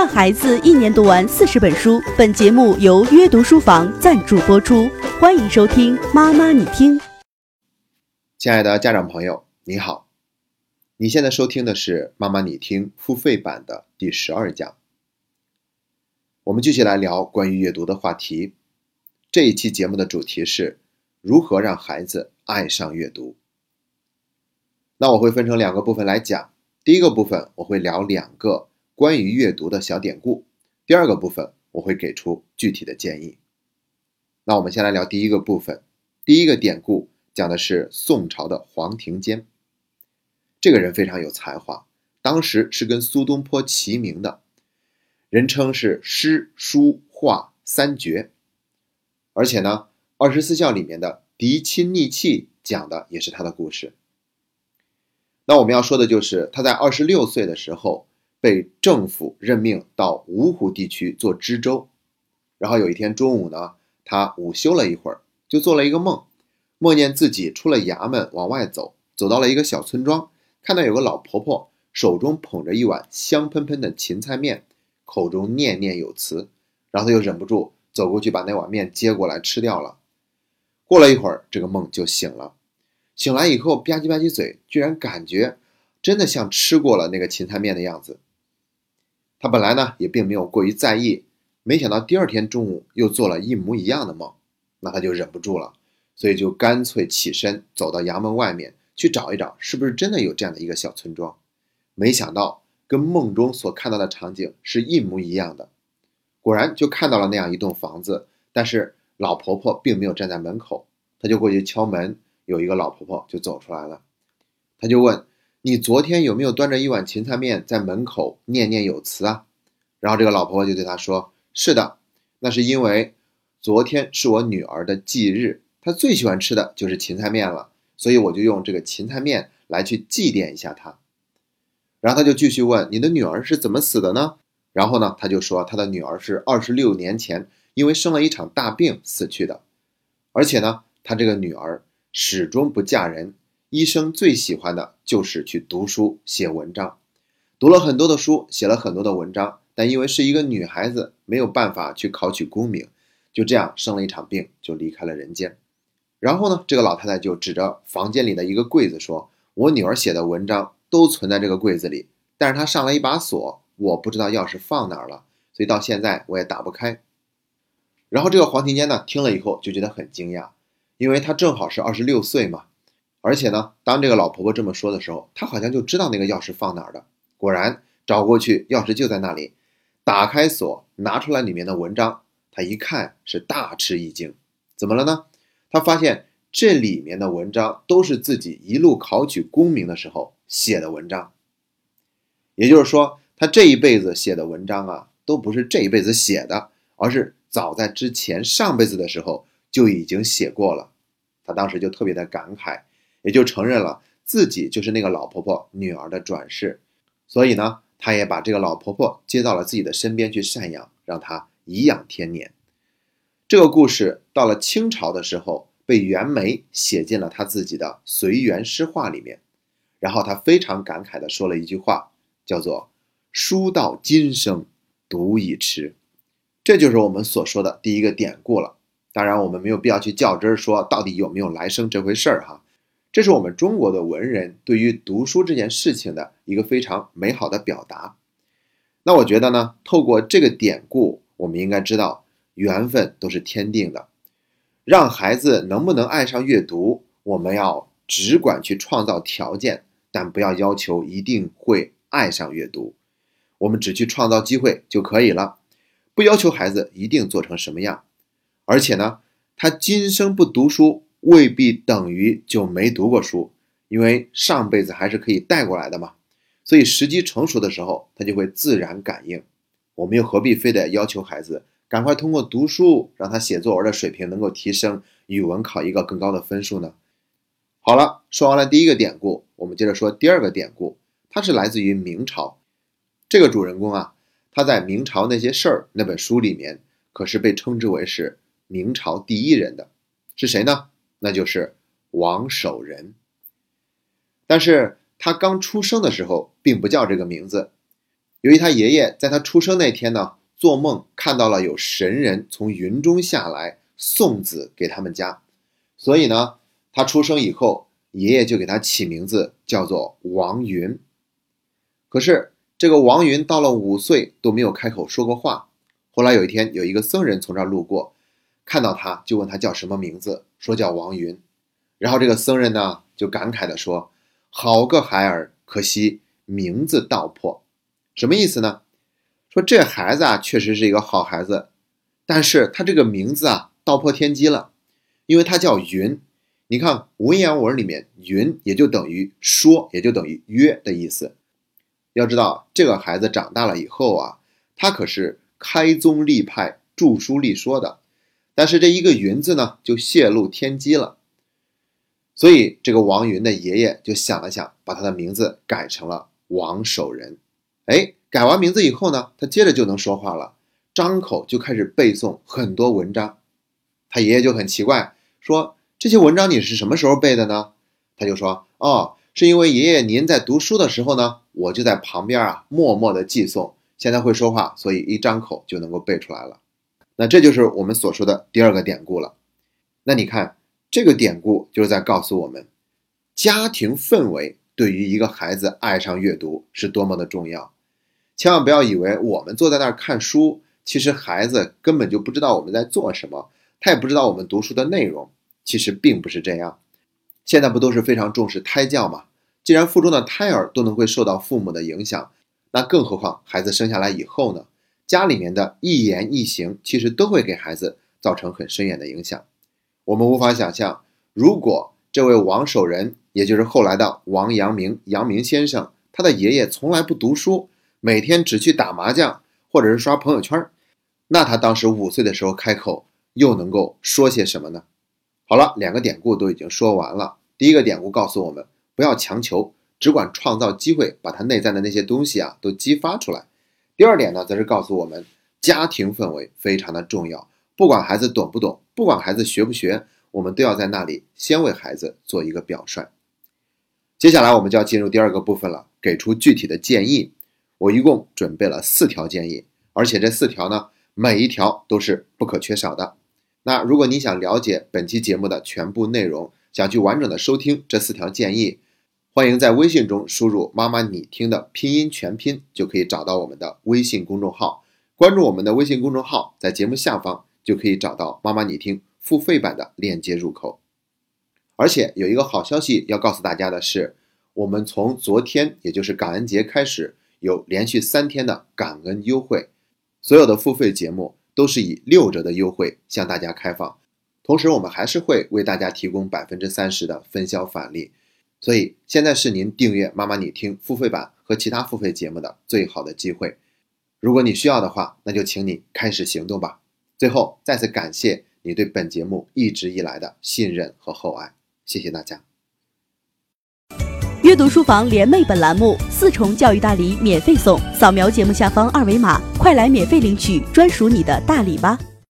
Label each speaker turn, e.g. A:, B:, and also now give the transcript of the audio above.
A: 让孩子一年读完四十本书。本节目由约读书房赞助播出，欢迎收听《妈妈你听》。
B: 亲爱的家长朋友，你好，你现在收听的是《妈妈你听》付费版的第十二讲。我们继续来聊关于阅读的话题。这一期节目的主题是如何让孩子爱上阅读。那我会分成两个部分来讲。第一个部分我会聊两个关于阅读的小典故，第二个部分我会给出具体的建议。那我们先来聊第一个部分。第一个典故讲的是宋朝的黄庭坚，这个人非常有才华，当时是跟苏东坡齐名的，人称是诗书画三绝。而且呢，二十四孝里面的嫡亲逆弃讲的也是他的故事。那我们要说的就是他在二十六岁的时候被政府任命到芜湖地区做知州，然后有一天中午呢，他午休了一会儿，就做了一个梦，梦见自己出了衙门往外走，走到了一个小村庄，看到有个老婆婆手中捧着一碗香喷喷的芹菜面，口中念念有词，然后他就忍不住走过去把那碗面接过来吃掉了。过了一会儿，这个梦就醒了。醒来以后吧唧吧唧嘴，居然感觉真的像吃过了那个芹菜面的样子。他本来呢也并没有过于在意，没想到第二天中午又做了一模一样的梦，那他就忍不住了，所以就干脆起身走到衙门外面去找一找，是不是真的有这样的一个小村庄。没想到跟梦中所看到的场景是一模一样的，果然就看到了那样一栋房子，但是老婆婆并没有站在门口，他就过去敲门。有一个老婆婆就走出来了，他就问：“你昨天有没有端着一碗芹菜面在门口念念有词啊？”然后这个老婆婆就对他说：“是的，那是因为昨天是我女儿的忌日，她最喜欢吃的就是芹菜面了，所以我就用这个芹菜面来去祭奠一下她。”然后他就继续问：“你的女儿是怎么死的呢？”然后呢，他就说他的女儿是二十六年前因为生了一场大病死去的，而且呢，他这个女儿。始终不嫁人，医生最喜欢的就是去读书写文章，读了很多的书，写了很多的文章，但因为是一个女孩子，没有办法去考取功名，就这样生了一场病，就离开了人间。然后呢，这个老太太就指着房间里的一个柜子说：“我女儿写的文章都存在这个柜子里，但是她上了一把锁，我不知道钥匙放哪儿了，所以到现在我也打不开。”然后这个黄庭坚呢，听了以后就觉得很惊讶。因为他正好是二十六岁嘛，而且呢，当这个老婆婆这么说的时候，她好像就知道那个钥匙放哪儿的。果然找过去，钥匙就在那里。打开锁，拿出来里面的文章，她一看是大吃一惊。怎么了呢？她发现这里面的文章都是自己一路考取功名的时候写的文章。也就是说，他这一辈子写的文章啊，都不是这一辈子写的，而是早在之前上辈子的时候就已经写过了。他当时就特别的感慨，也就承认了自己就是那个老婆婆女儿的转世，所以呢，他也把这个老婆婆接到了自己的身边去赡养，让她颐养天年。这个故事到了清朝的时候，被袁枚写进了他自己的《随园诗话》里面，然后他非常感慨的说了一句话，叫做“书到今生，读已迟”，这就是我们所说的第一个典故了。当然，我们没有必要去较真儿，说到底有没有来生这回事儿哈。这是我们中国的文人对于读书这件事情的一个非常美好的表达。那我觉得呢，透过这个典故，我们应该知道，缘分都是天定的。让孩子能不能爱上阅读，我们要只管去创造条件，但不要要求一定会爱上阅读。我们只去创造机会就可以了，不要求孩子一定做成什么样。而且呢，他今生不读书，未必等于就没读过书，因为上辈子还是可以带过来的嘛。所以时机成熟的时候，他就会自然感应。我们又何必非得要求孩子赶快通过读书，让他写作文的水平能够提升，语文考一个更高的分数呢？好了，说完了第一个典故，我们接着说第二个典故。它是来自于明朝，这个主人公啊，他在《明朝那些事儿》那本书里面，可是被称之为是。明朝第一人的是谁呢？那就是王守仁。但是他刚出生的时候并不叫这个名字，由于他爷爷在他出生那天呢，做梦看到了有神人从云中下来送子给他们家，所以呢，他出生以后，爷爷就给他起名字叫做王云。可是这个王云到了五岁都没有开口说过话。后来有一天，有一个僧人从这儿路过，看到他就问他叫什么名字，说叫王云。然后这个僧人呢就感慨地说：“好个孩儿，可惜名字道破。”什么意思呢？说这孩子啊确实是一个好孩子，但是他这个名字啊道破天机了，因为他叫云。你看文言文里面“云”也就等于说，也就等于约的意思。要知道，这个孩子长大了以后啊，他可是开宗立派、著书立说的。但是这一个“云”字呢，就泄露天机了。所以这个王云的爷爷就想了想，把他的名字改成了王守仁。哎，改完名字以后呢，他接着就能说话了，张口就开始背诵很多文章。他爷爷就很奇怪，说：“这些文章你是什么时候背的呢？”他就说：“哦。”是因为爷爷您在读书的时候呢，我就在旁边啊，默默的记诵。现在会说话，所以一张口就能够背出来了。那这就是我们所说的第二个典故了。那你看，这个典故就是在告诉我们，家庭氛围对于一个孩子爱上阅读是多么的重要。千万不要以为我们坐在那儿看书，其实孩子根本就不知道我们在做什么，他也不知道我们读书的内容。其实并不是这样。现在不都是非常重视胎教吗？既然腹中的胎儿都能会受到父母的影响，那更何况孩子生下来以后呢？家里面的一言一行，其实都会给孩子造成很深远的影响。我们无法想象，如果这位王守仁，也就是后来的王阳明，阳明先生，他的爷爷从来不读书，每天只去打麻将或者是刷朋友圈，那他当时五岁的时候开口，又能够说些什么呢？好了，两个典故都已经说完了。第一个典故告诉我们，不要强求，只管创造机会，把他内在的那些东西啊都激发出来。第二点呢，则是告诉我们，家庭氛围非常的重要。不管孩子懂不懂，不管孩子学不学，我们都要在那里先为孩子做一个表率。接下来我们就要进入第二个部分了，给出具体的建议。我一共准备了四条建议，而且这四条呢，每一条都是不可缺少的。那如果你想了解本期节目的全部内容，想去完整的收听这四条建议，欢迎在微信中输入“妈妈你听”的拼音全拼，就可以找到我们的微信公众号。关注我们的微信公众号，在节目下方就可以找到“妈妈你听”付费版的链接入口。而且有一个好消息要告诉大家的是，我们从昨天，也就是感恩节开始，有连续三天的感恩优惠，所有的付费节目。都是以六折的优惠向大家开放，同时我们还是会为大家提供百分之三十的分销返利，所以现在是您订阅《妈妈你听》付费版和其他付费节目的最好的机会。如果你需要的话，那就请你开始行动吧。最后再次感谢你对本节目一直以来的信任和厚爱，谢谢大家。
A: 阅读书房联袂本栏目四重教育大礼免费送，扫描节目下方二维码，快来免费领取专属你的大礼吧！